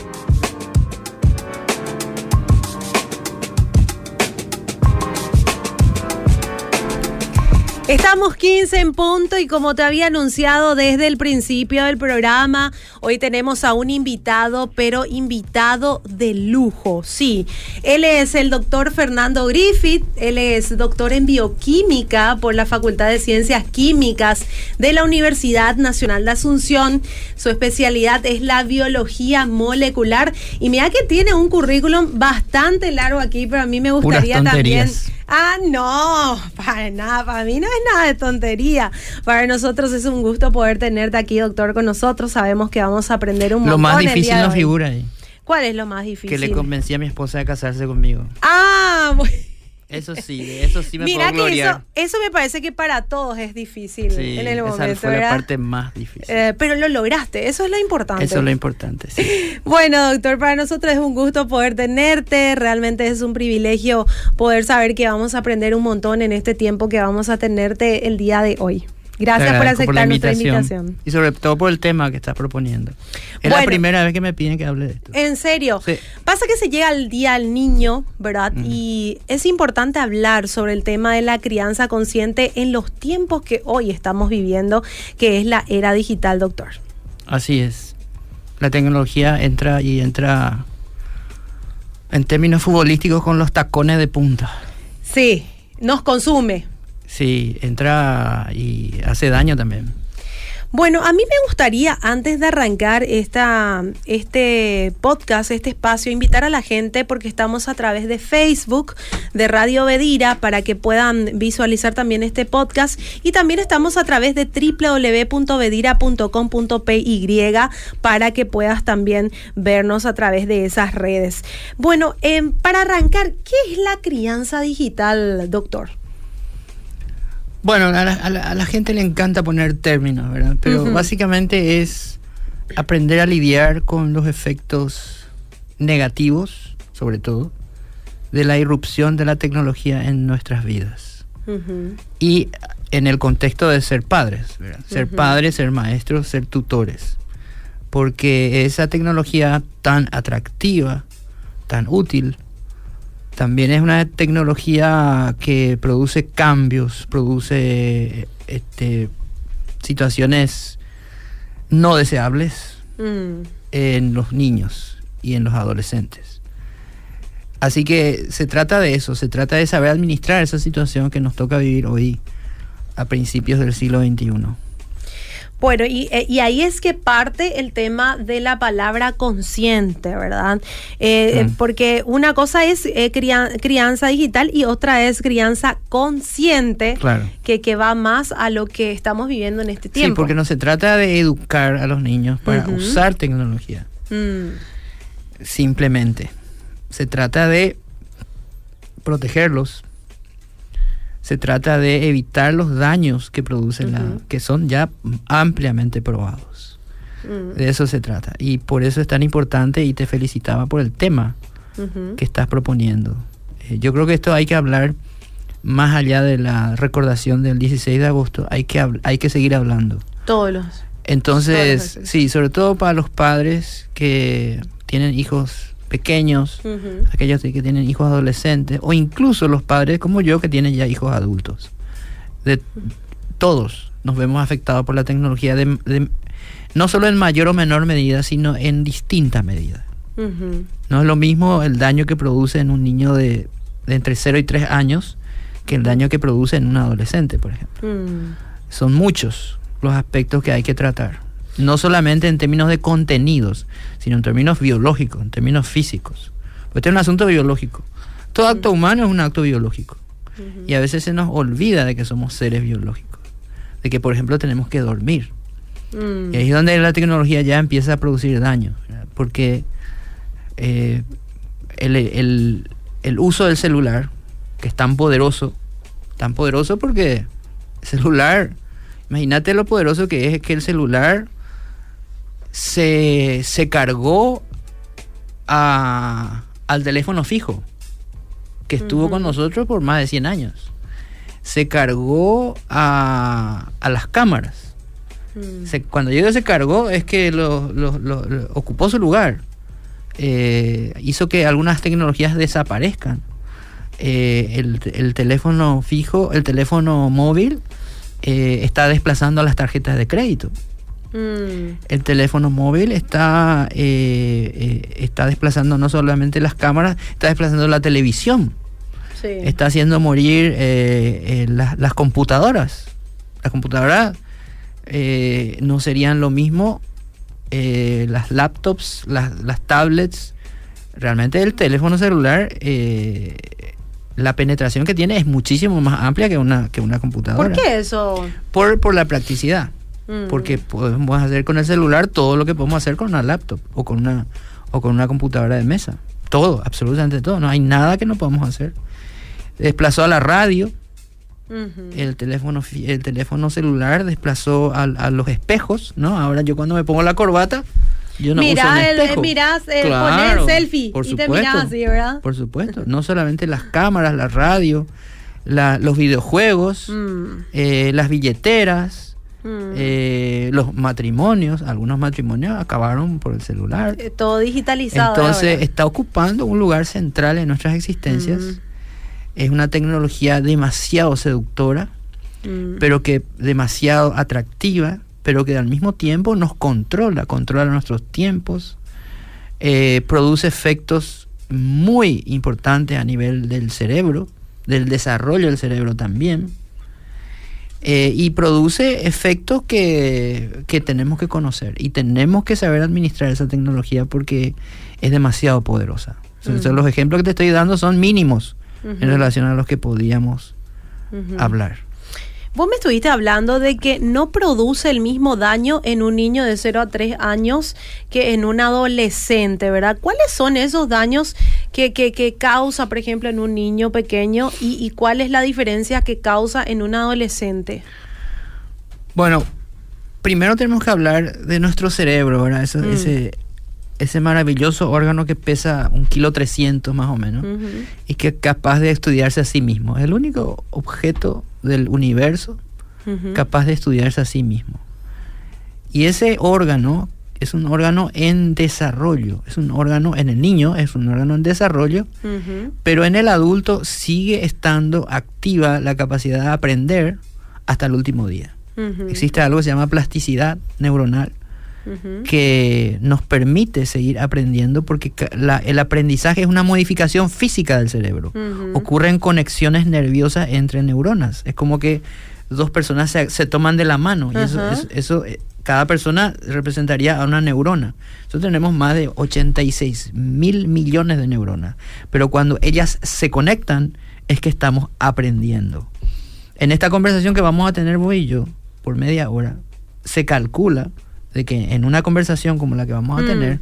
you Estamos 15 en punto y como te había anunciado desde el principio del programa, hoy tenemos a un invitado, pero invitado de lujo, sí. Él es el doctor Fernando Griffith, él es doctor en bioquímica por la Facultad de Ciencias Químicas de la Universidad Nacional de Asunción. Su especialidad es la biología molecular y mira que tiene un currículum bastante largo aquí, pero a mí me gustaría también... Ah, no, para nada, para mí no es nada de tontería. Para nosotros es un gusto poder tenerte aquí, doctor, con nosotros. Sabemos que vamos a aprender un montón. Lo más difícil no figura ahí. ¿Cuál es lo más difícil? Que le convencí a mi esposa de casarse conmigo. Ah, bueno. Eso sí, eso sí me Mira puedo que eso, eso me parece que para todos es difícil Sí, en el momento. esa fue la parte más difícil. Eh, pero lo lograste, eso es lo importante. Eso es lo importante, sí. Bueno, doctor, para nosotros es un gusto poder tenerte. Realmente es un privilegio poder saber que vamos a aprender un montón en este tiempo que vamos a tenerte el día de hoy. Gracias por aceptar la nuestra invitación. Y sobre todo por el tema que estás proponiendo. Es Bueno. la primera vez que me piden que hable de esto. En serio, Sí. pasa que se llega el día al niño, ¿verdad? Y es importante hablar sobre el tema de la crianza consciente en los tiempos que hoy estamos viviendo, que es la era digital, doctor. Así es. La tecnología entra y entra en términos futbolísticos con los tacones de punta. Sí, nos consume. Sí, entra y hace daño también. Bueno, a mí me gustaría, antes de arrancar esta, este podcast, este espacio, invitar a la gente, porque estamos a través de Facebook, de Radio Bedira, para que puedan visualizar también este podcast. Y también estamos a través de www.bedira.com.py, para que puedas también vernos a través de esas redes. Bueno, em, para arrancar, ¿qué es la crianza digital, doctor? Bueno, a la, a la- a la gente le encanta poner términos, ¿verdad? Pero básicamente es aprender a lidiar con los efectos negativos, sobre todo, de la irrupción de la tecnología en nuestras vidas. Y en el contexto de ser padres, ¿verdad? Ser padres, ser maestros, ser tutores. Porque esa tecnología tan atractiva, tan útil, también es una tecnología que produce cambios, produce este, situaciones no deseables Mm. en los niños y en los adolescentes. Así que se trata de eso, se trata de saber administrar esa situación que nos toca vivir hoy a principios del siglo XXI. Bueno, y, eh, y ahí es que parte el tema de la palabra consciente, ¿verdad? Eh, eh, Mm. Porque una cosa es eh, cria- crianza digital y otra es crianza consciente, Claro. que, que va más a lo que estamos viviendo en este Sí, tiempo. porque no se trata de educar a los niños para usar tecnología, Mm, simplemente. Se trata de protegerlos. Se trata de evitar los daños que producen la, que son ya ampliamente probados. mm, De eso se trata. Y por eso es tan importante y te felicitaba por el tema que estás proponiendo. Eh, yo creo que esto hay que hablar más allá de la recordación del 16 de agosto. Hay que, hay que seguir hablando. Todos los. Entonces, sí, sobre todo para los padres que tienen hijos pequeños, aquellos que tienen hijos adolescentes, o incluso los padres como yo que tienen ya hijos adultos. De todos nos vemos afectados por la tecnología, de, de- no solo en mayor o menor medida, sino en distinta medida. Ujú. No es lo mismo el daño que produce en un niño de, de entre 0 y 3 años que el daño que produce en un adolescente, por ejemplo. Mm. Son muchos los aspectos que hay que tratar. No solamente en términos de contenidos, sino en términos biológicos, en términos físicos. Este es un asunto biológico. Todo acto humano es un acto biológico. Y a veces se nos olvida de que somos seres biológicos. De que, por ejemplo, tenemos que dormir. Mm. Y ahí es donde la tecnología ya empieza a producir daño. ¿verdad? Porque eh, el, el- el uso del celular, que es tan poderoso, tan poderoso porque el celular, imagínate lo poderoso que es que el celular se, se cargó a- al teléfono fijo, que estuvo con nosotros por más de 100 años. Se cargó a, a las cámaras. Mm. Se- cuando yo se cargó es que lo, lo- lo- lo- ocupó su lugar. eh, hizo que algunas tecnologías desaparezcan. Eh, el, el teléfono fijo, el teléfono móvil eh, está desplazando a las tarjetas de crédito. Mm. El teléfono móvil está, eh, eh, está desplazando no solamente las cámaras, está desplazando la televisión. Sí. Está haciendo morir eh, eh, las, las computadoras. Las computadoras eh, no serían lo mismo. las laptops, las, las tablets. Realmente el teléfono celular, la penetración que tiene es muchísimo más amplia que una, que una computadora. ¿Por qué eso? Por, por la practicidad. Mm. Porque podemos hacer con el celular todo lo que podemos hacer con una laptop o con una, o con una computadora de mesa. Todo, absolutamente todo. No hay nada que no podamos hacer. Desplazó a la radio, el teléfono, el teléfono celular desplazó a, a los espejos, ¿no? Ahora yo cuando me pongo la corbata, yo no uso Mirá un el- espejo. mirás, eh, Claro, ponés selfie por y te supuesto, mirás así, ¿verdad? Por supuesto. No solamente las cámaras, la radio, la- los videojuegos, Mm, eh, las billeteras, mm. eh, los matrimonios, algunos matrimonios acabaron por el celular. Eh, Todo digitalizado. Entonces ahora. está ocupando un lugar central en nuestras existencias. Mm, Es una tecnología demasiado seductora, mm. pero que demasiado atractiva, pero que al mismo tiempo nos controla, controla nuestros tiempos, eh, produce efectos muy importantes a nivel del cerebro, del desarrollo del cerebro también, eh, y produce efectos que, que tenemos que conocer y tenemos que saber administrar esa tecnología porque es demasiado poderosa. Entonces, Mm. los ejemplos que te estoy dando son mínimos en relación a los que podíamos hablar. Vos me estuviste hablando de que no produce el mismo daño en un niño de 0 a 3 años que en un adolescente, ¿verdad? ¿Cuáles son esos daños que, que, que causa, por ejemplo, en un niño pequeño y, y cuál es la diferencia que causa en un adolescente? Bueno, primero tenemos que hablar de nuestro cerebro, ¿verdad? Eso- Mm. ese, ese maravilloso órgano que pesa un kilo trescientos más o menos y que es capaz de estudiarse a sí mismo. Es el único objeto del universo capaz de estudiarse a sí mismo. Y ese órgano es un órgano en desarrollo, es un órgano en el niño, es un órgano en desarrollo, pero en el adulto sigue estando activa la capacidad de aprender hasta el último día. Existe algo que se llama plasticidad neuronal Que nos permite seguir aprendiendo porque la- el aprendizaje es una modificación física del cerebro. Ocurren conexiones nerviosas entre neuronas. Es como que dos personas se, se toman de la mano y eso, eso, eh, cada persona representaría a una neurona. Nosotros tenemos más de 86 mil millones de neuronas, pero cuando ellas se conectan es que estamos aprendiendo. En esta conversación que vamos a tener vos y yo por media hora, se calcula de que en una conversación como la que vamos a Mm. tener,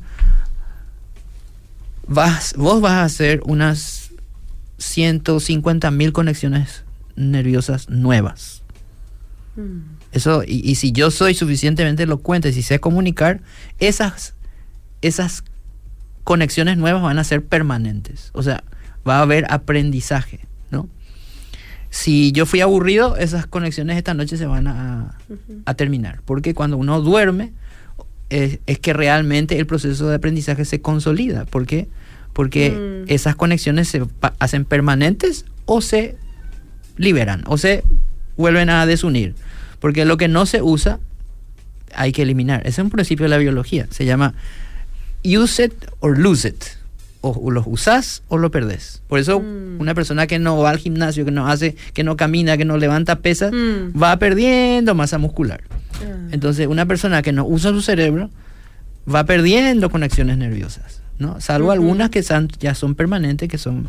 vas, vos vas a hacer unas 150 mil conexiones nerviosas nuevas. Mm. Eso, y, y si yo soy suficientemente elocuente, si sé comunicar, esas, esas conexiones nuevas van a ser permanentes. O sea, va a haber aprendizaje. Si yo fui aburrido, esas conexiones esta noche se van a, a terminar. Porque cuando uno duerme, es, es que realmente el proceso de aprendizaje se consolida. ¿Por qué? Porque Mm. esas conexiones se hacen permanentes o se liberan o se vuelven a desunir. Porque lo que no se usa hay que eliminar. Ese es un principio de la biología. Se llama use it or lose it. O, o lo usás o lo perdés. Por eso Mm. una persona que no va al gimnasio, que no hace, que no camina, que no levanta pesas, Mm. va perdiendo masa muscular. Ah. Entonces, una persona que no usa su cerebro va perdiendo conexiones nerviosas, ¿no? Salvo algunas que san- ya son permanentes, que son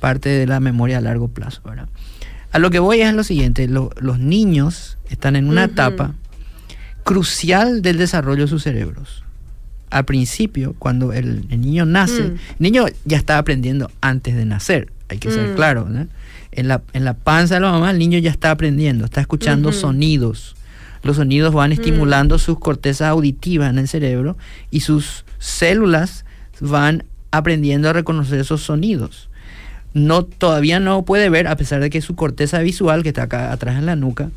parte de la memoria a largo plazo, ¿verdad? A lo que voy es lo siguiente, lo- los niños están en una etapa crucial del desarrollo de sus cerebros. Al principio, cuando el, el niño nace, Mm. el niño ya está aprendiendo antes de nacer, hay que ser Mm. claro, ¿no? En la, en la panza de la mamá el niño ya está aprendiendo, está escuchando sonidos. Los sonidos van estimulando sus cortezas auditivas en el cerebro y sus células van aprendiendo a reconocer esos sonidos. No, todavía no puede ver, a pesar de que su corteza visual, que está acá atrás en la nuca,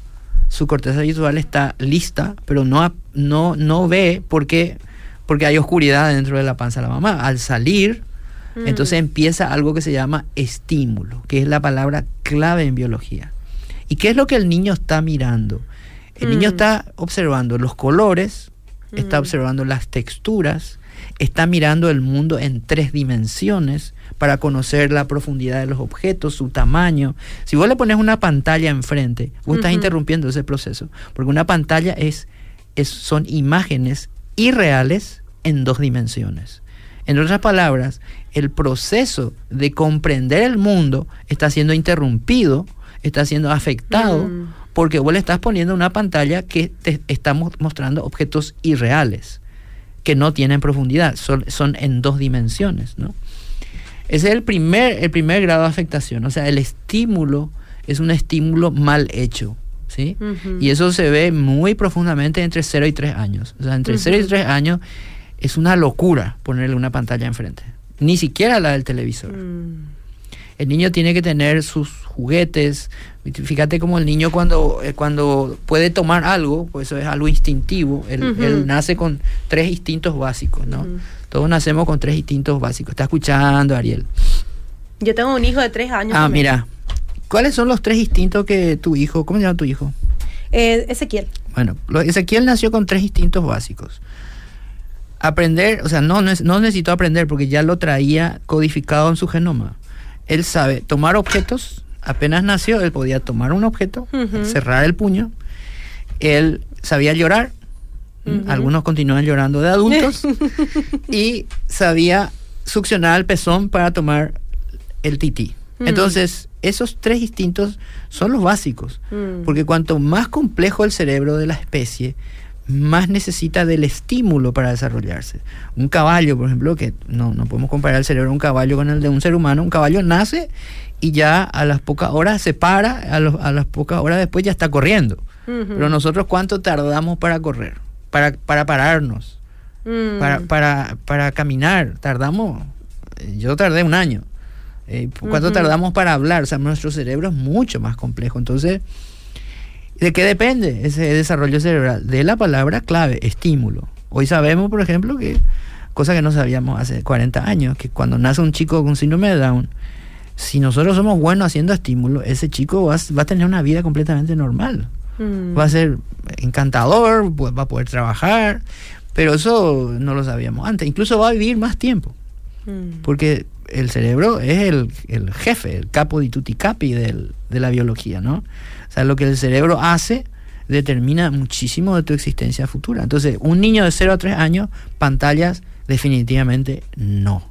su corteza visual está lista, pero no, no, no ve porque, porque hay oscuridad dentro de la panza de la mamá. Al salir, Mm. entonces empieza algo que se llama estímulo, que es la palabra clave en biología. ¿Y qué es lo que el niño está mirando? El niño Mm. está observando los colores, está Mm. observando las texturas, está mirando el mundo en tres dimensiones para conocer la profundidad de los objetos, su tamaño. Si vos le pones una pantalla enfrente, vos estás interrumpiendo ese proceso, porque una pantalla es, es- son imágenes irreales en dos dimensiones. En otras palabras, el proceso de comprender el mundo está siendo interrumpido, está siendo afectado, Mm. porque vos le estás poniendo una pantalla que te está mo- mostrando objetos irreales, que no tienen profundidad, son, son en dos dimensiones, ¿no? Ese es el primer, el primer grado de afectación, o sea, el estímulo es un estímulo mal hecho, ¿sí? Y eso se ve muy profundamente entre 0 y 3 años. O sea, entre 0 y Ujú. 3 años es una locura ponerle una pantalla enfrente. Ni siquiera la del televisor. Mm. El niño tiene que tener sus juguetes. Fíjate como el niño cuando, eh, cuando puede tomar algo, pues eso es algo instintivo. Él, nace con tres instintos básicos, ¿no? Todos nacemos con tres instintos básicos. Está escuchando, Ariel. Yo tengo un hijo de tres años. Ah, también. mira. ¿Cuáles son los tres instintos que tu hijo, cómo se llama tu hijo? Eh, Ezequiel. Bueno, lo- Ezequiel nació con tres instintos básicos. Aprender, o sea, no, no, es- no necesitó aprender porque ya lo traía codificado en su genoma. Él sabe tomar objetos, apenas nació, él podía tomar un objeto, cerrar el puño. Él sabía llorar, algunos continúan llorando de adultos, y sabía succionar el pezón para tomar el tití. Mm. Entonces, esos tres instintos son los básicos. Mm. Porque cuanto más complejo el cerebro de la especie, más necesita del estímulo para desarrollarse. Un caballo, por ejemplo, que no, no podemos comparar el cerebro de un caballo con el de un ser humano, un caballo nace y ya a las pocas horas se para, a, los- a las pocas horas después ya está corriendo. Pero nosotros cuánto tardamos para correr, para, para pararnos, Mm. para, para, para caminar, tardamos, eh, yo tardé un año. Eh, ¿Cuánto tardamos para hablar? O sea, nuestro cerebro es mucho más complejo. Entonces, ¿de qué depende ese desarrollo cerebral? De la palabra clave, estímulo. Hoy sabemos, por ejemplo, que, cosa que no sabíamos hace 40 años, que cuando nace un chico con síndrome de Down, si nosotros somos buenos haciendo estímulo, ese chico va, a- va a tener una vida completamente normal Mm. va a ser encantador, va a poder trabajar, pero eso no lo sabíamos antes. Incluso va a vivir más tiempo, Mm. porque el cerebro es el, el jefe, el capo di tutti capi del- de la biología, ¿no? O sea, lo que el cerebro hace determina muchísimo de tu existencia futura. Entonces, un niño de 0 a 3 años, pantallas definitivamente no.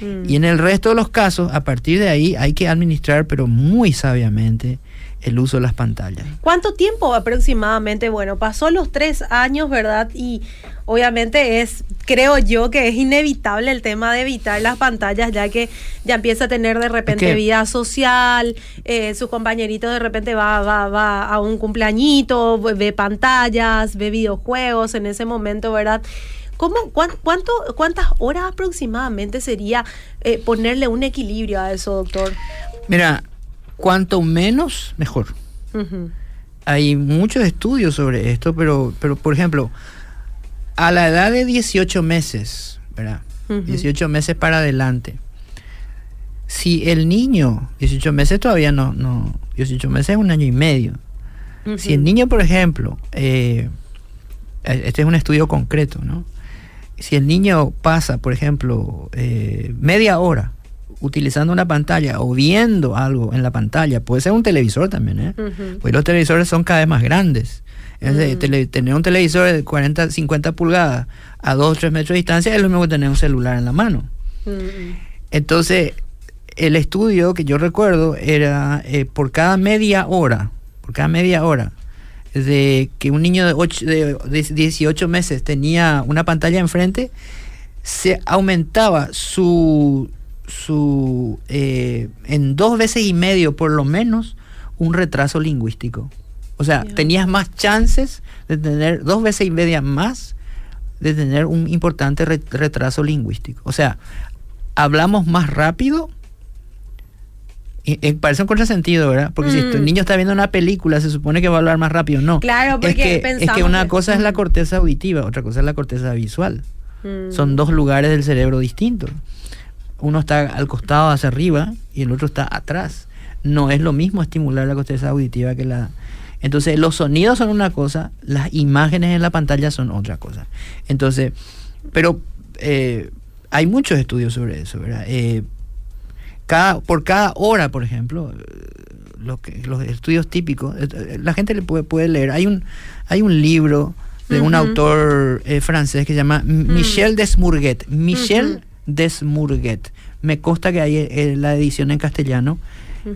Mm. Y en el resto de los casos, a partir de ahí hay que administrar, pero muy sabiamente, el uso de las pantallas. ¿Cuánto tiempo aproximadamente? Bueno, pasó los tres años, ¿verdad? Y obviamente es, creo yo que es inevitable el tema de evitar las pantallas, ya que ya empieza a tener de repente vida social, eh, sus compañeritos de repente va, va, va a un cumpleañito, ve pantallas, ve videojuegos en ese momento, ¿verdad? ¿Cómo, cuán- cuánto, ¿Cuántas horas aproximadamente sería eh, ponerle un equilibrio a eso, doctor? Mira, cuanto menos, mejor. Hay muchos estudios sobre esto, pero, pero por ejemplo, a la edad de 18 meses, ¿verdad? Ujú. 18 meses para adelante. Si el niño, 18 meses todavía no, no, 18 meses es un año y medio. Si el niño, por ejemplo, eh, este es un estudio concreto, ¿no? Si el niño pasa, por ejemplo, eh, media hora utilizando una pantalla o viendo algo en la pantalla, puede ser un televisor también, ¿eh? Ujú. Pues los televisores son cada vez más grandes. Entonces, Mm. tele- tener un televisor de 40, 50 pulgadas a 2 o 3 metros de distancia es lo mismo que tener un celular en la mano. Mm. Entonces, el estudio que yo recuerdo era eh, por cada media hora, por cada media hora, de que un niño de, ocho- de, de 18 meses tenía una pantalla enfrente, se aumentaba su, su eh, en dos veces y medio por lo menos un retraso lingüístico. O sea, tenías más chances de tener dos veces y media más de tener un importante re- retraso lingüístico. O sea, hablamos más rápido. Y, y parece un contrasentido, ¿verdad? Porque si Mm. el niño está viendo una película, se supone que va a hablar más rápido. No. Claro, es porque que, es pensamos que una que- cosa es la Mm. corteza auditiva, otra cosa es la corteza visual. Mm. Son dos lugares del cerebro distintos. Uno está al costado hacia arriba y el otro está atrás. No es lo mismo estimular la corteza auditiva que la... Entonces los sonidos son una cosa, las imágenes en la pantalla son otra cosa. Entonces, pero eh, hay muchos estudios sobre eso, ¿verdad? Eh, cada, por cada hora, por ejemplo, lo que, los estudios típicos, eh, la gente le puede, puede leer. Hay un, hay un libro de un autor eh, francés que se llama Mm. Michel Desmourguet. Michel Ujú. Desmourguet. Me consta que hay eh, la edición en castellano.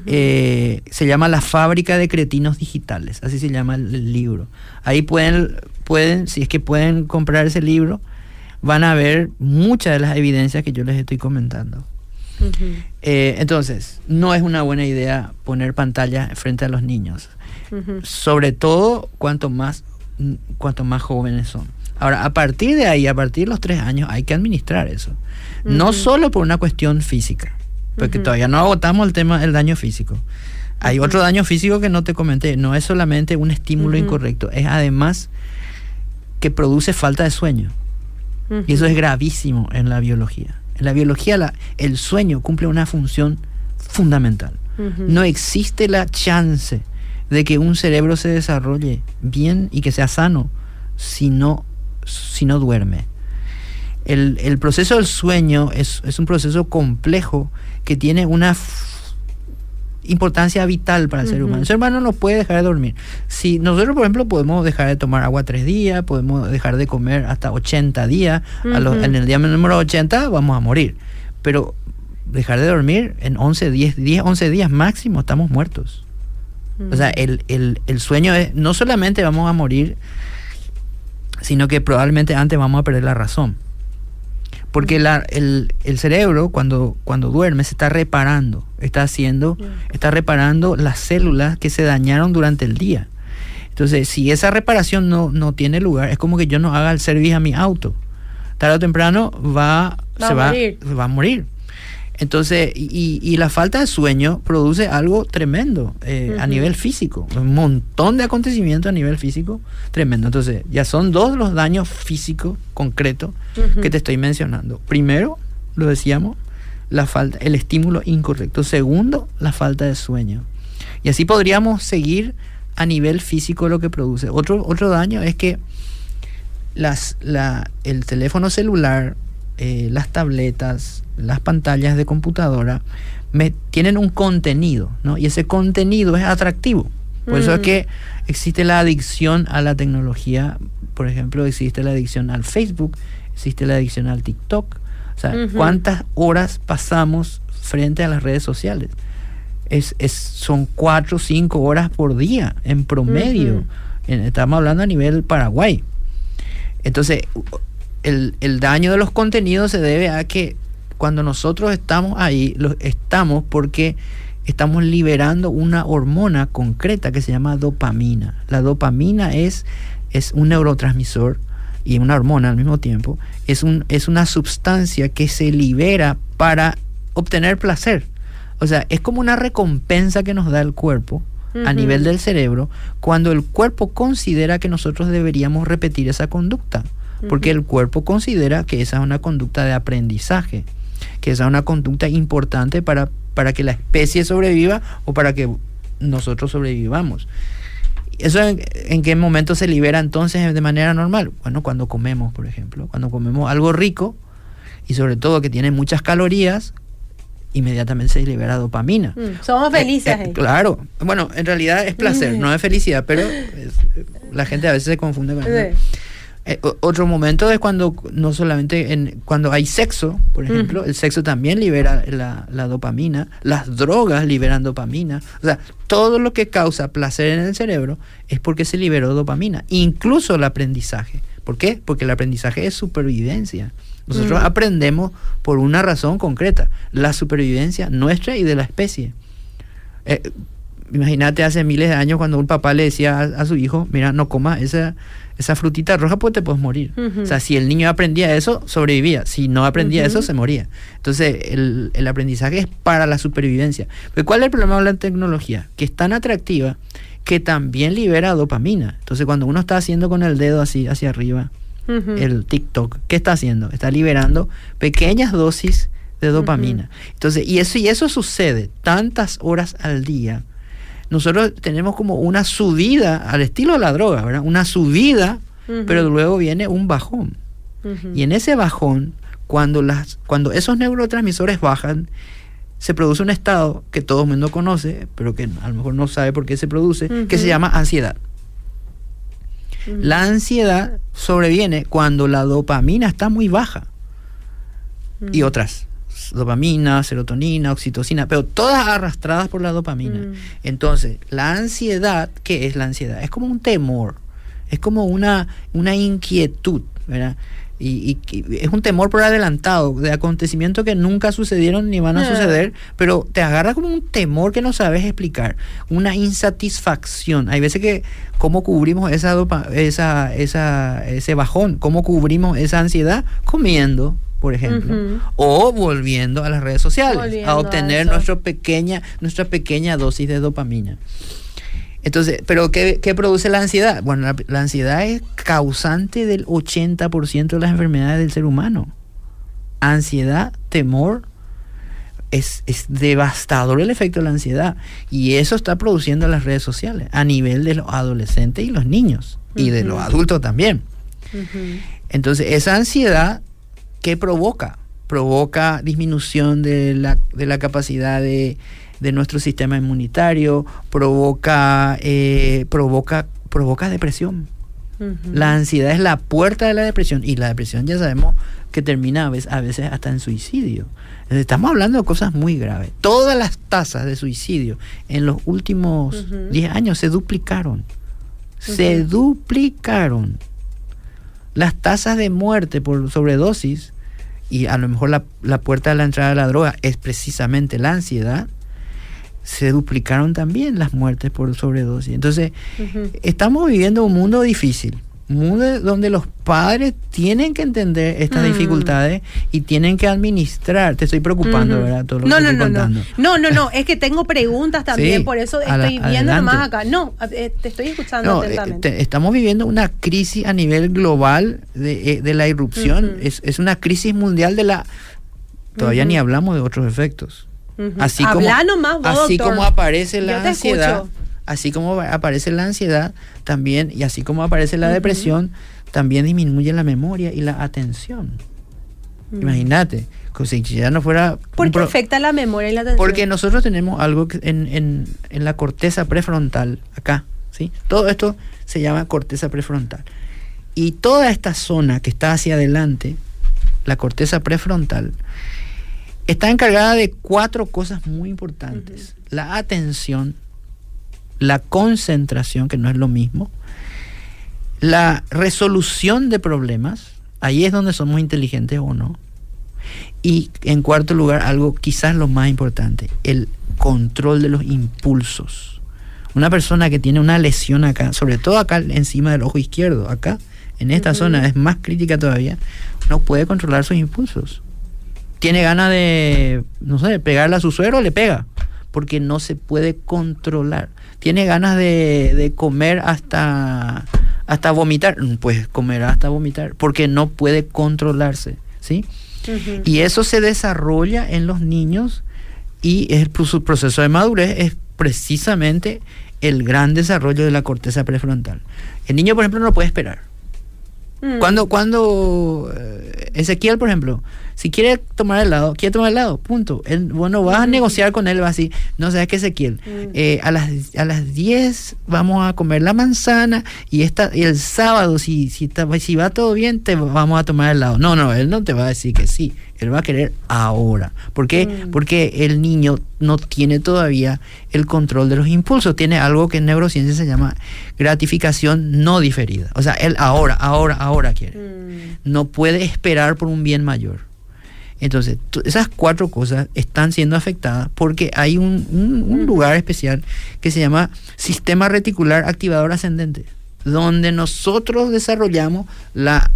Eh, se llama La fábrica de cretinos digitales, así se llama el, el libro. Ahí pueden, pueden, si es que pueden comprar ese libro, van a ver muchas de las evidencias que yo les estoy comentando. Eh, entonces, no es una buena idea poner pantalla frente a los niños, sobre todo cuanto más, mm, cuanto más jóvenes son. Ahora, a partir de ahí, a partir de los tres años, hay que administrar eso. No solo por una cuestión física, porque todavía no agotamos el tema del daño físico. Hay otro daño físico que no te comenté, no es solamente un estímulo incorrecto, es además que produce falta de sueño. Y eso es gravísimo en la biología. En la biología la- el sueño cumple una función fundamental. No existe la chance de que un cerebro se desarrolle bien y que sea sano si no, si no duerme. El, el proceso del sueño es, es un proceso complejo que tiene una importancia vital para el ser humano. El ser humano no puede dejar de dormir. Si nosotros, por ejemplo, podemos dejar de tomar agua tres días, podemos dejar de comer hasta 80 días, a los- Ujú. en el día número 80 vamos a morir. Pero dejar de dormir en 11, 10, 10 11 días máximo estamos muertos. O sea, el, el- el sueño es, no solamente vamos a morir, sino que probablemente antes vamos a perder la razón. Porque la- el, el cerebro cuando, cuando duerme se está reparando, está haciendo, está reparando las células que se dañaron durante el día. Entonces, si esa reparación no, no tiene lugar, es como que yo no haga el servicio a mi auto. Tarde o temprano va, Va se a va, va a morir. Entonces, y, y la falta de sueño produce algo tremendo eh, a nivel físico. Un montón de acontecimientos a nivel físico tremendo. Entonces, ya son dos los daños físicos concretos que te estoy mencionando. Primero, lo decíamos, la falta, el estímulo incorrecto. Segundo, la falta de sueño. Y así podríamos seguir a nivel físico lo que produce. Otro, otro daño es que las, la, el teléfono celular, eh, las tabletas, las pantallas de computadora, me, tienen un contenido, ¿no? Y ese contenido es atractivo. Por eso es Mm. que existe la adicción a la tecnología. Por ejemplo, existe la adicción al Facebook, existe la adicción al TikTok. O sea. ¿cuántas horas pasamos frente a las redes sociales? Es, es, son cuatro o cinco horas por día en promedio. En- estamos hablando a nivel Paraguay. Entonces, el, el daño de los contenidos se debe a que cuando nosotros estamos ahí, lo estamos porque estamos liberando una hormona concreta que se llama dopamina. La dopamina es, es un neurotransmisor y una hormona al mismo tiempo. Es, un, es una sustancia que se libera para obtener placer. O sea, es como una recompensa que nos da el cuerpo a nivel del cerebro cuando el cuerpo considera que nosotros deberíamos repetir esa conducta. Porque el cuerpo considera que esa es una conducta de aprendizaje, que esa es una conducta importante para, para que la especie sobreviva o para que nosotros sobrevivamos. ¿Eso en, en qué momento se libera entonces de manera normal? Bueno, cuando comemos, por ejemplo. Cuando comemos algo rico y sobre todo que tiene muchas calorías, inmediatamente se libera dopamina. Mm, Somos Eh, felices. eh, claro. Bueno, en realidad es placer, no es felicidad, pero es- la gente a veces se confunde con eso. Sí. Eh, otro momento es cuando no solamente en, cuando hay sexo, por ejemplo, el sexo también libera la, la dopamina, las drogas liberan dopamina, o sea, todo lo que causa placer en el cerebro es porque se liberó dopamina, incluso el aprendizaje. ¿Por qué? Porque el aprendizaje es supervivencia. Nosotros aprendemos por una razón concreta, la supervivencia nuestra y de la especie. Eh, imagínate hace miles de años cuando un papá le decía a, a su hijo, mira, no comas esa, esa frutita roja porque te puedes morir. O sea, si el niño aprendía eso, sobrevivía. Si no aprendía eso, se moría. Entonces, el, el aprendizaje es para la supervivencia. Pero ¿cuál es el problema de la tecnología? Que es tan atractiva que también libera dopamina. Entonces, cuando uno está haciendo con el dedo así hacia arriba, el TikTok, ¿qué está haciendo? Está liberando pequeñas dosis de dopamina. Entonces, y eso, y eso sucede tantas horas al día. Nosotros tenemos como una subida al estilo de la droga, ¿verdad? Una subida, pero luego viene un bajón. Y en ese bajón, cuando, las, cuando esos neurotransmisores bajan, se produce un estado que todo el mundo conoce, pero que a lo mejor no sabe por qué se produce, que se llama ansiedad. La ansiedad sobreviene cuando la dopamina está muy baja. Y otras dopamina, serotonina, oxitocina, pero todas arrastradas por la dopamina. Mm. Entonces, la ansiedad, ¿qué es la ansiedad? Es como un temor, es como una, una inquietud, ¿verdad? Y, es un temor por adelantado de acontecimientos que nunca sucedieron ni van a ah. suceder, pero te agarra como un temor que no sabes explicar, una insatisfacción. Hay veces que cómo cubrimos esa, esa, esa ese bajón, cómo cubrimos esa ansiedad comiendo, por ejemplo, o volviendo a las redes sociales, a obtener nuestra pequeña, nuestra pequeña dosis de dopamina. Entonces, ¿pero qué, produce la ansiedad? Bueno, la, ansiedad es causante del 80% de las enfermedades del ser humano. Ansiedad, temor, es, es, devastador el efecto de la ansiedad. Y eso está produciendo las redes sociales a nivel de los adolescentes y los niños, y de los adultos también. Entonces, esa ansiedad ¿qué provoca? Provoca disminución de la, de la capacidad de, nuestro sistema inmunitario, provoca, eh, provoca, provoca depresión. La ansiedad es la puerta de la depresión y la depresión ya sabemos que termina a veces, a veces hasta en suicidio. Estamos hablando de cosas muy graves. Todas las tasas de suicidio en los últimos 10 años se duplicaron. Se duplicaron. Las tasas de muerte por sobredosis y a lo mejor la, puerta de la entrada de la droga es precisamente la ansiedad, se duplicaron también las muertes por sobredosis. Entonces, estamos viviendo un mundo difícil, mundo donde los padres tienen que entender estas mm. dificultades y tienen que administrar. Te estoy preocupando, ¿verdad? Todo lo no, que no, no, no, no, no, no, es que tengo preguntas también, por eso estoy viendo nomás acá. No, eh, te estoy escuchando eh, atentamente. estamos viviendo una crisis a nivel global de, eh, de la irrupción, es, es, una crisis mundial de la... Todavía ni hablamos de otros efectos. Así como, así como aparece la ansiedad, así como aparece la ansiedad, también, y así como aparece la depresión, también disminuye la memoria y la atención. Imagínate, como si ya no fuera... ¿Por qué afecta la memoria y la atención? Porque nosotros tenemos algo en, en, en la corteza prefrontal, acá, ¿sí? Todo esto se llama corteza prefrontal. Y toda esta zona que está hacia adelante, la corteza prefrontal, está encargada de cuatro cosas muy importantes. La atención, la concentración, que no es lo mismo, la resolución de problemas, ahí es donde somos inteligentes o no. Y en cuarto lugar, algo quizás lo más importante, el control de los impulsos. Una persona que tiene una lesión acá, sobre todo acá encima del ojo izquierdo, acá, en esta zona es más crítica todavía, no puede controlar sus impulsos tiene ganas de, no sé, pegarle a su suero, le pega, porque no se puede controlar. Tiene ganas de, comer hasta, hasta vomitar, pues comerá hasta vomitar, porque no puede controlarse, ¿sí? Y eso se desarrolla en los niños y es, su proceso de madurez es precisamente el gran desarrollo de la corteza prefrontal. El niño, por ejemplo, no puede esperar. Mm. Cuando, cuando eh, Ezequiel, por ejemplo, si quiere tomar helado, quiere tomar helado, punto. bueno, vas a negociar con él, va así, no sabes qué Ezequiel, mm. eh, a, las, a las 10 vamos a comer la manzana y, esta, y el sábado, si, si, si va todo bien, te vamos a tomar helado. No, no, él no te va a decir que sí, él va a querer ahora. ¿Por qué? Mm. Porque el niño no tiene todavía el control de los impulsos, tiene algo que en neurociencia se llama gratificación no diferida. O sea, él ahora, ahora, ahora quiere. Mm. No puede esperar por un bien mayor. Entonces, esas cuatro cosas están siendo afectadas porque hay un, lugar especial que se llama sistema reticular activador ascendente, donde nosotros desarrollamos la,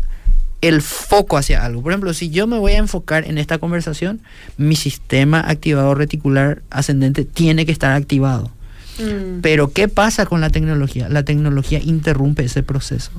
el foco hacia algo. Por ejemplo, si yo me voy a enfocar en esta conversación, mi sistema activador reticular ascendente tiene que estar activado. Mm. Pero ¿qué pasa con la tecnología? La tecnología interrumpe ese proceso.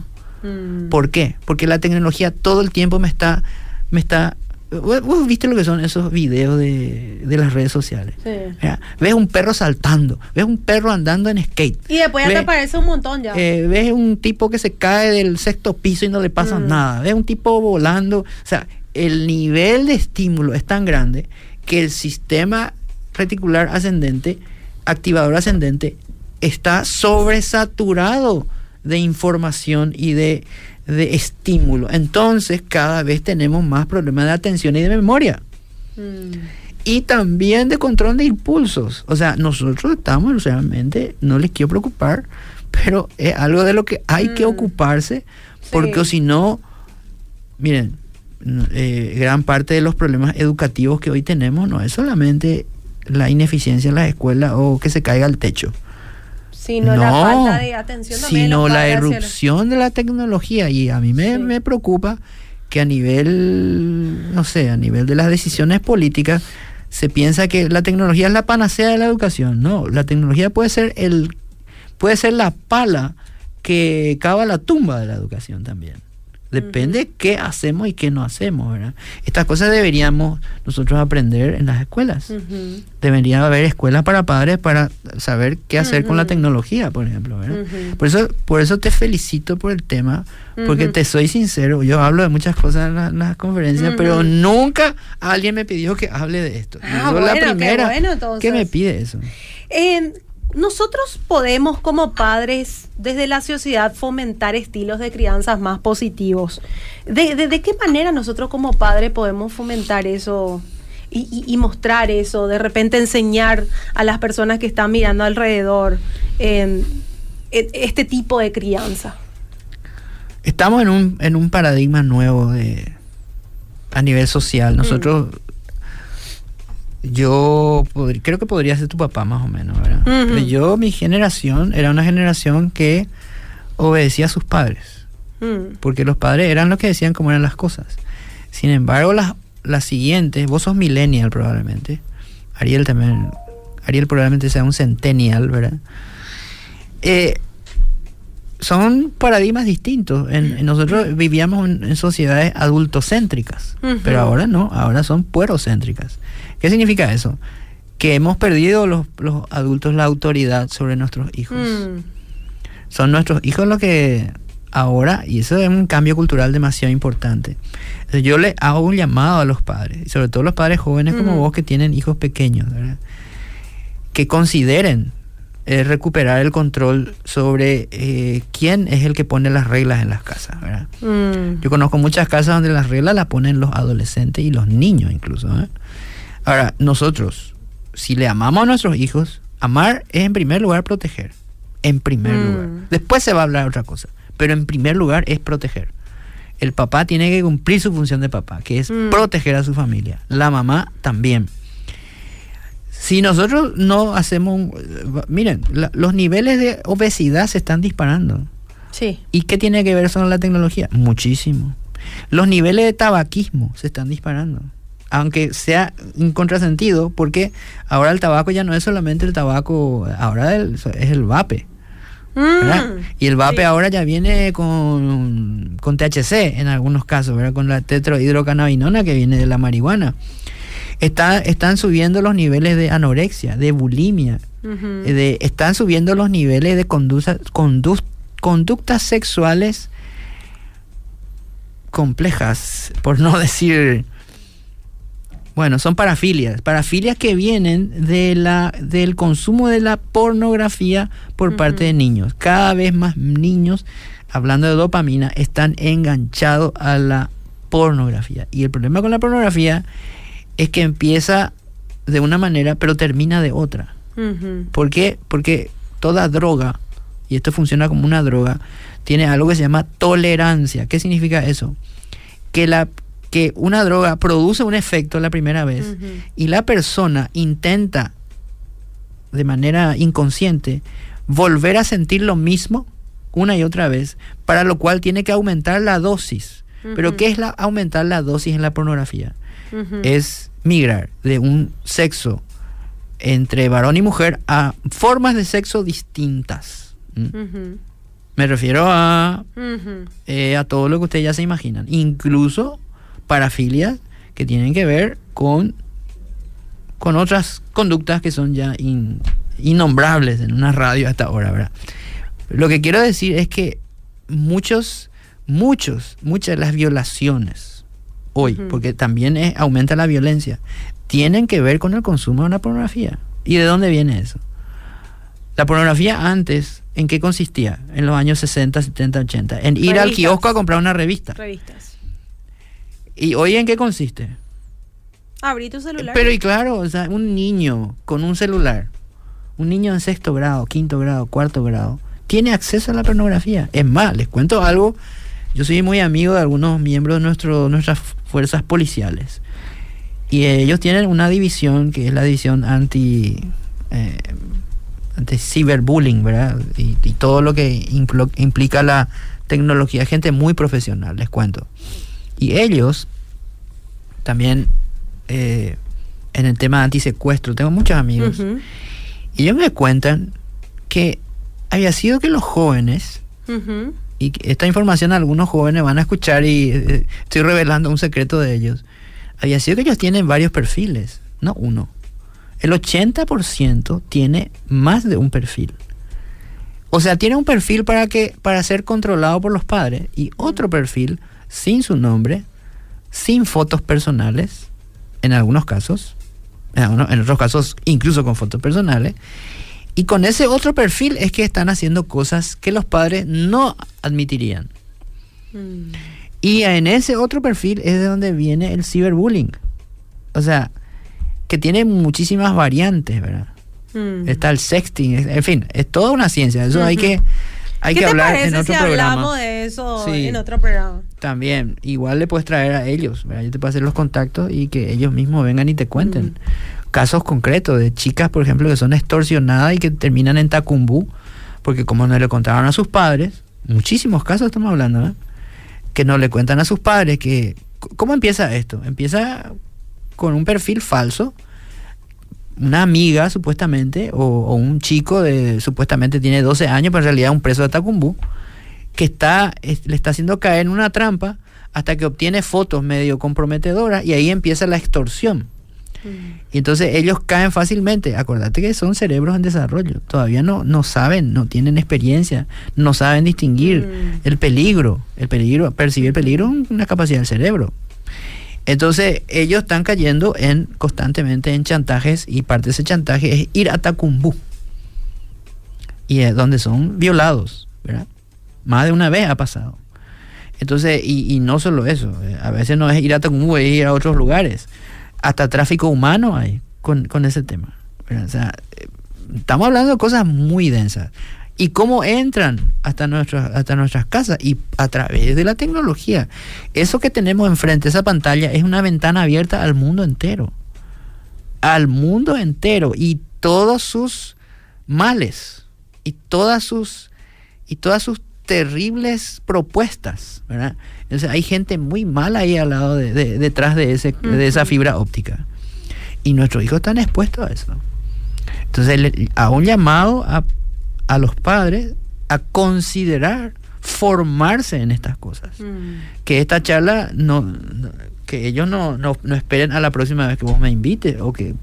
Mm. ¿Por qué? Porque la tecnología todo el tiempo me está, me está. ¿Vos vos viste lo que son esos videos de, de las redes sociales? Sí. Mira, ves un perro saltando, ves un perro andando en skate. Y después ya te aparece un montón ya. eh, ves un tipo que se cae del sexto piso y no le pasa Mm. nada. Ves un tipo volando. O sea, el nivel de estímulo es tan grande que el sistema reticular ascendente, activador ascendente, está sobresaturado de información y de, de estímulo. Entonces, cada vez tenemos más problemas de atención y de memoria Mm. y también de control de impulsos. O sea, nosotros estamos realmente, no les quiero preocupar, pero es algo de lo que hay que Mm. ocuparse, porque Sí. si no, miren, eh, gran parte de los problemas educativos que hoy tenemos no es solamente la ineficiencia en las escuelas o que se caiga el techo, Sino la falta de atención también. sino la erupción de la tecnología. Y a mí me, Sí. me preocupa que a nivel, no sé, a nivel de las decisiones políticas, se piensa que la tecnología es la panacea de la educación. No, la tecnología puede ser el puede ser la pala que cava la tumba de la educación también. Depende qué hacemos y qué no hacemos, ¿verdad? Estas cosas deberíamos nosotros aprender en las escuelas. Debería haber escuelas para padres para saber qué hacer con la tecnología, por ejemplo, ¿verdad? Por eso, por eso te felicito por el tema, porque te soy sincero, yo hablo de muchas cosas en, la- en las conferencias, pero nunca alguien me pidió que hable de esto. Ah, Yo la bueno, qué primera bueno, que me pide eso. Eh, nosotros podemos como padres desde la sociedad fomentar estilos de crianzas más positivos. ¿De, de- de qué manera nosotros como padres podemos fomentar eso y, y- y mostrar eso? De repente enseñar a las personas que están mirando alrededor eh, e- este tipo de crianza. Estamos en un, en un paradigma nuevo de a nivel social. Nosotros, yo creo que podría ser tu papá más o menos, ¿verdad? Pero yo, mi generación, era una generación que obedecía a sus padres. Mm, porque los padres eran los que decían cómo eran las cosas. Sin embargo, las, las siguientes, vos sos millennial probablemente, Ariel también, Ariel probablemente sea un centennial, ¿verdad? Eh, son paradigmas distintos. En, en nosotros vivíamos en, en sociedades adultocéntricas, Ujú. pero ahora no, ahora son puerocéntricas. ¿Qué significa eso? Que hemos perdido los, los adultos la autoridad sobre nuestros hijos mm, son nuestros hijos los que ahora, y eso es un cambio cultural demasiado importante. Yo le hago un llamado a los padres, sobre todo los padres jóvenes como Mm. vos que tienen hijos pequeños, ¿verdad? que consideren eh, recuperar el control sobre eh, quién es el que pone las reglas en las casas. ¿verdad? mm. Yo conozco muchas casas donde las reglas las ponen los adolescentes y los niños incluso. ¿eh? Ahora, nosotros, si le amamos a nuestros hijos, amar es en primer lugar proteger. En primer Mm. lugar. Después se va a hablar otra cosa. Pero en primer lugar es proteger. El papá tiene que cumplir su función de papá, que es Mm. proteger a su familia. La mamá también. Si nosotros no hacemos... un- miren, la- los niveles de obesidad se están disparando. Sí. ¿Y qué tiene que ver eso con la tecnología? Muchísimo. Los niveles de tabaquismo se están disparando. Aunque sea un contrasentido, porque ahora el tabaco ya no es solamente el tabaco, ahora el- es el vape. Mm, Y el vape sí. ahora ya viene con, con THC en algunos casos, ¿verdad? Con la tetrahidrocannabinona que viene de la marihuana. Está, están subiendo los niveles de anorexia, de bulimia, de- están subiendo los niveles de conducta- condu- conductas sexuales complejas, por no decir... Bueno, son parafilias, parafilias que vienen de la, del consumo de la pornografía por parte de niños. Cada vez más niños, hablando de dopamina, están enganchados a la pornografía. Y el problema con la pornografía es que empieza de una manera, pero termina de otra. Ujú. ¿Por qué? Porque toda droga, y esto funciona como una droga, tiene algo que se llama tolerancia. ¿Qué significa eso? Que, la, que una droga produce un efecto la primera vez y la persona intenta de manera inconsciente volver a sentir lo mismo una y otra vez, para lo cual tiene que aumentar la dosis. Pero. ¿qué es la, aumentar la dosis en la pornografía? Es migrar de un sexo entre varón y mujer a formas de sexo distintas. ¿Mm? Me refiero a, eh, a todo lo que ustedes ya se imaginan. Incluso parafilias que tienen que ver con, con otras conductas que son ya in- innombrables en una radio hasta ahora, ¿verdad? Lo que quiero decir es que muchos, muchos, muchas de las violaciones hoy, porque también es- aumenta la violencia, tienen que ver con el consumo de una pornografía. ¿Y de dónde viene eso? La pornografía antes, ¿en qué consistía? En los años 60, 70, 80. En ir al kiosco a comprar una revista. Revistas. ¿Y hoy en qué consiste? Abrí tu celular. Pero y claro, o sea, un niño con un celular, un niño en sexto grado, quinto grado, cuarto grado, tiene acceso a la pornografía. Es más, les cuento algo. Yo soy muy amigo de algunos miembros de nuestro, nuestras fuerzas policiales. Y ellos tienen una división que es la división anti, eh, ciberbullying, ¿verdad? Y, y todo lo que implica la tecnología. Gente muy profesional, les cuento. Y ellos también eh, en el tema antisecuestro, tengo muchos amigos, y ellos me cuentan que había sido que los jóvenes. Y esta información algunos jóvenes van a escuchar y eh, estoy revelando un secreto de ellos, había sido que ellos tienen varios perfiles, no uno. El 80% tiene más de un perfil. O sea, tiene un perfil para que para ser controlado por los padres y otro perfil sin su nombre, sin fotos personales, en algunos casos, en otros casos incluso con fotos personales. Y con ese otro perfil es que están haciendo cosas que los padres no admitirían. Mm. Y en ese otro perfil es de donde viene el ciberbullying. O sea, que tiene muchísimas variantes, ¿verdad? Mm. Está el sexting, en fin, es toda una ciencia. Eso hay que hay ¿Qué que te hablar parece en otro si programa. hablamos de eso Sí. en otro programa? También, igual le puedes traer a ellos, ¿verdad? Yo te puedo hacer los contactos y que ellos mismos vengan y te cuenten. Casos concretos de chicas, por ejemplo, que son extorsionadas y que terminan en Tacumbú, porque como no le contaron a sus padres, muchísimos casos estamos hablando, que no le cuentan a sus padres que... ¿Cómo empieza esto? Empieza con un perfil falso, una amiga supuestamente, o, un chico de supuestamente tiene 12 años, pero en realidad un preso de Tacumbú, que está, es- le está haciendo caer en una trampa hasta que obtiene fotos medio comprometedoras y ahí empieza la extorsión. Y entonces ellos caen fácilmente. Acordate que son cerebros en desarrollo. Todavía no, no saben, no tienen experiencia, no saben distinguir Mm. el peligro. El peligro, percibir peligro es una capacidad del cerebro. Entonces ellos están cayendo en constantemente en chantajes y parte de ese chantaje es ir a Tacumbú. Y es donde son violados, ¿verdad? Más de una vez ha pasado. Entonces, y, y no solo eso, eh, a veces no es ir a Tacumbú, es ir a otros lugares. Hasta tráfico humano hay con, con ese tema. O sea, eh, estamos hablando de cosas muy densas. Y cómo entran hasta, nuestras hasta nuestras casas y a través de la tecnología. Eso que tenemos enfrente, esa pantalla, es una ventana abierta al mundo entero. Al mundo entero y todos sus males y todas sus y todas sus terribles propuestas, ¿verdad? Entonces hay gente muy mala ahí al lado de, de- detrás de ese de esa fibra óptica y nuestros hijos están expuestos a eso. Entonces le- a un llamado a, a los padres a considerar formarse en estas cosas Mm. que esta charla no, no- que ellos no, no, no esperen a la próxima vez que vos me invites o que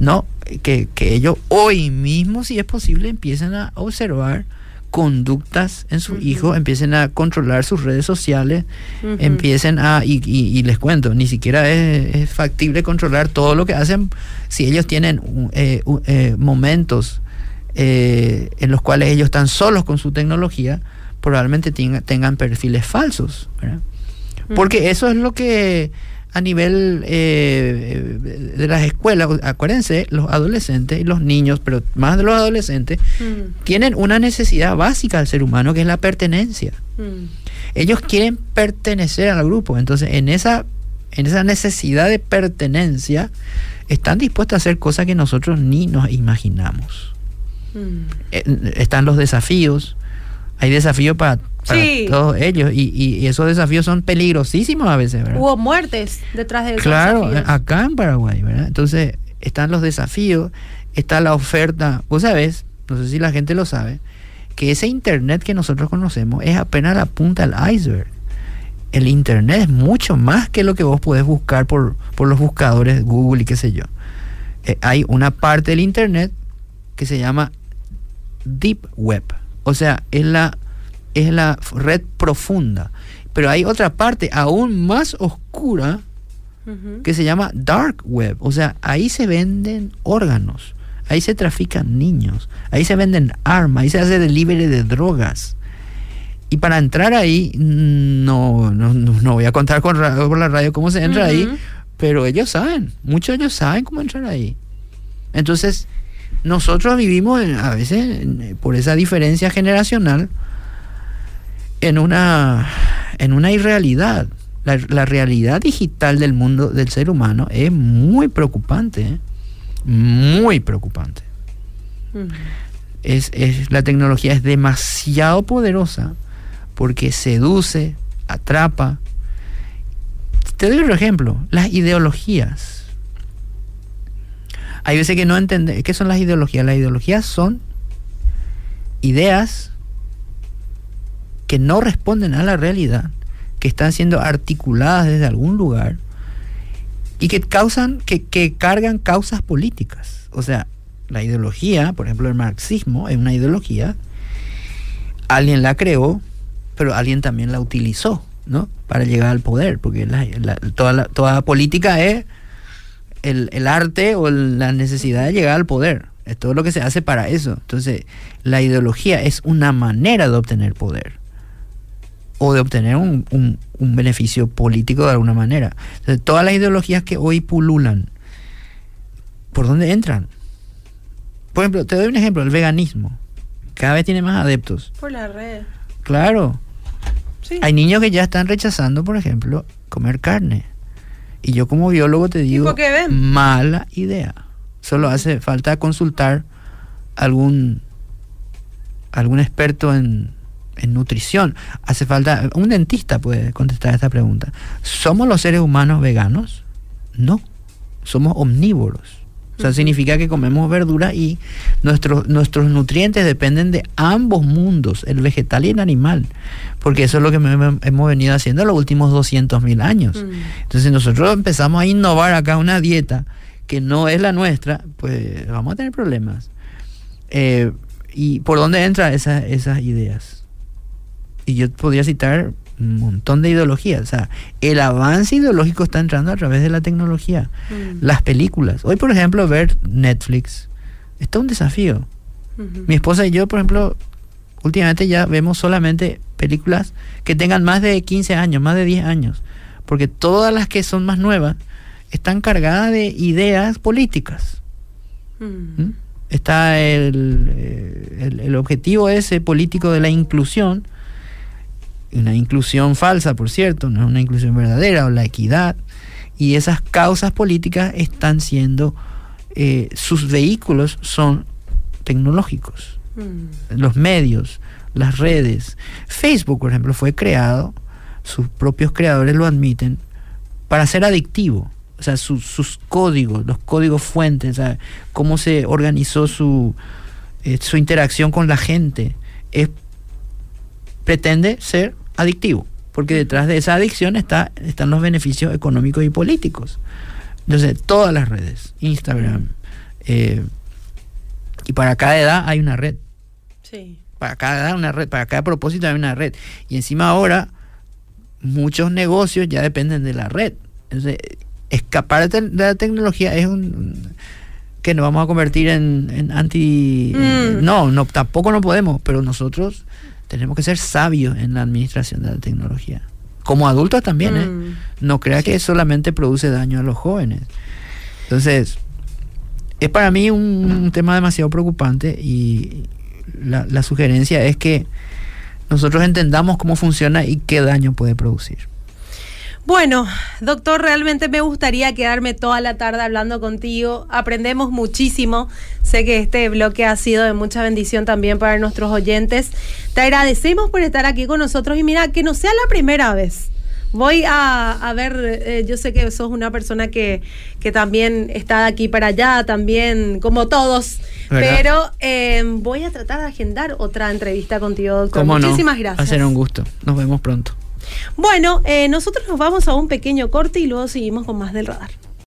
no que, que ellos hoy mismo si es posible empiecen a observar conductas en sus Ujú. hijos empiecen a controlar sus redes sociales empiecen a y, y- y les cuento ni siquiera es, es factible controlar todo lo que hacen si ellos tienen eh, eh, momentos eh, en los cuales ellos están solos con su tecnología probablemente tenga- tengan perfiles falsos ¿verdad? porque eso es lo que a nivel eh, eh, de las escuelas acuérdense los adolescentes y los niños pero más de los adolescentes Mm. tienen una necesidad básica del ser humano que es la pertenencia Mm. ellos quieren pertenecer al grupo. Entonces, en esa, en esa necesidad de pertenencia, están dispuestos a hacer cosas que nosotros ni nos imaginamos. Mm. Eh, Están los desafíos. Hay desafíos para, para Sí. todos ellos. Y, y- y esos desafíos son peligrosísimos a veces, ¿verdad? Hubo muertes detrás de esos Claro, desafíos. acá en Paraguay, ¿verdad? Entonces, están los desafíos, está la oferta. Vos sabés, no sé si la gente lo sabe, que ese Internet que nosotros conocemos es apenas la punta del iceberg. El Internet es mucho más que lo que vos podés buscar por, por los buscadores Google y qué sé yo. Eh, hay una parte del Internet que se llama Deep Web. O sea, es la, es la red profunda. Pero hay otra parte aún más oscura que se llama Dark Web. O sea, ahí se venden órganos, ahí se trafican niños, ahí se venden armas, ahí se hace delivery de drogas. Y para entrar ahí, no, no, no voy a contar con, la radio cómo se entra ahí, pero ellos saben, muchos de ellos saben cómo entrar ahí. Entonces, nosotros vivimos a veces por esa diferencia generacional en una, en una irrealidad. La, realidad digital del mundo del ser humano es muy preocupante, ¿eh? muy preocupante. es, la tecnología es demasiado poderosa porque seduce, atrapa. Te doy otro ejemplo, las ideologías. Hay veces que no entiende qué son las ideologías. Las ideologías son ideas que no responden a la realidad, que están siendo articuladas desde algún lugar y que causan, que, que cargan causas políticas. O sea, la ideología, por ejemplo, el marxismo es una ideología, alguien la creó, pero alguien también la utilizó, ¿no? Para llegar al poder, porque toda, toda política es el, el, arte o la necesidad de llegar al poder. Es todo lo que se hace para eso. Entonces, la ideología es una manera de obtener poder o de obtener un, un, un beneficio político de alguna manera. Entonces, todas las ideologías que hoy pululan, ¿por dónde entran? Por ejemplo, te doy un ejemplo, el veganismo. Cada vez tiene más adeptos. Por la red. Claro. Hay niños que ya están rechazando, por ejemplo, comer carne. Y yo como biólogo te digo, mala idea. Solo hace falta consultar algún algún experto en, en nutrición. Hace falta, un dentista puede contestar esta pregunta. ¿Somos los seres humanos veganos? No, somos omnívoros. O sea, significa que comemos verdura y nuestros, nuestros nutrientes dependen de ambos mundos, el vegetal y el animal, porque eso es lo que hemos venido haciendo los últimos 200 mil años. Mm. Entonces nosotros empezamos a innovar acá una dieta que no es la nuestra, pues vamos a tener problemas. Eh, ¿Y por dónde entran esas ideas? Y yo podría citar un montón de ideologías. O sea, el avance ideológico está entrando a través de la tecnología. Mm. Las películas. Hoy, por ejemplo, ver Netflix está un desafío. Mi esposa y yo, por ejemplo, últimamente ya vemos solamente películas que tengan más de 15 años, más de 10 años. Porque todas las que son más nuevas están cargadas de ideas políticas. Mm. ¿Mm? Está el, eh, el, el objetivo ese político de la inclusión una inclusión falsa, por cierto, no es una inclusión verdadera, o la equidad, y esas causas políticas están siendo, eh, sus vehículos son tecnológicos, mm. los medios, las redes. Facebook, por ejemplo, fue creado, sus propios creadores lo admiten, para ser adictivo. O sea, sus códigos, los códigos fuentes, cómo se organizó su, eh, su interacción con la gente, es, pretende ser adictivo, porque detrás de esa adicción está, están los beneficios económicos y políticos. Entonces, todas las redes, Instagram, eh, y para cada edad hay una red. Sí. Para cada edad una red, para cada propósito hay una red. Y encima ahora, muchos negocios ya dependen de la red. Entonces, escapar de la tecnología es un que nos vamos a convertir en, anti mm. no no tampoco no podemos pero nosotros tenemos que ser sabios en la administración de la tecnología. Como adultos también, ¿eh? Mm. No crea que solamente produce daño a los jóvenes. Entonces, es para mí un, tema demasiado preocupante y la sugerencia es que nosotros entendamos cómo funciona y qué daño puede producir. Bueno, doctor, realmente me gustaría quedarme toda la tarde hablando contigo. Aprendemos muchísimo. Sé que este bloque ha sido de mucha bendición también para nuestros oyentes. Te agradecemos por estar aquí con nosotros y mira, que no sea la primera vez. Voy a, ver, eh, yo sé que sos una persona que, que también está de aquí para allá, también como todos, pero eh, voy a tratar de agendar otra entrevista contigo, doctor. Muchísimas no? gracias. Va a ser un gusto. Nos vemos pronto. Bueno, eh, nosotros nos vamos a un pequeño corte y luego seguimos con más del radar.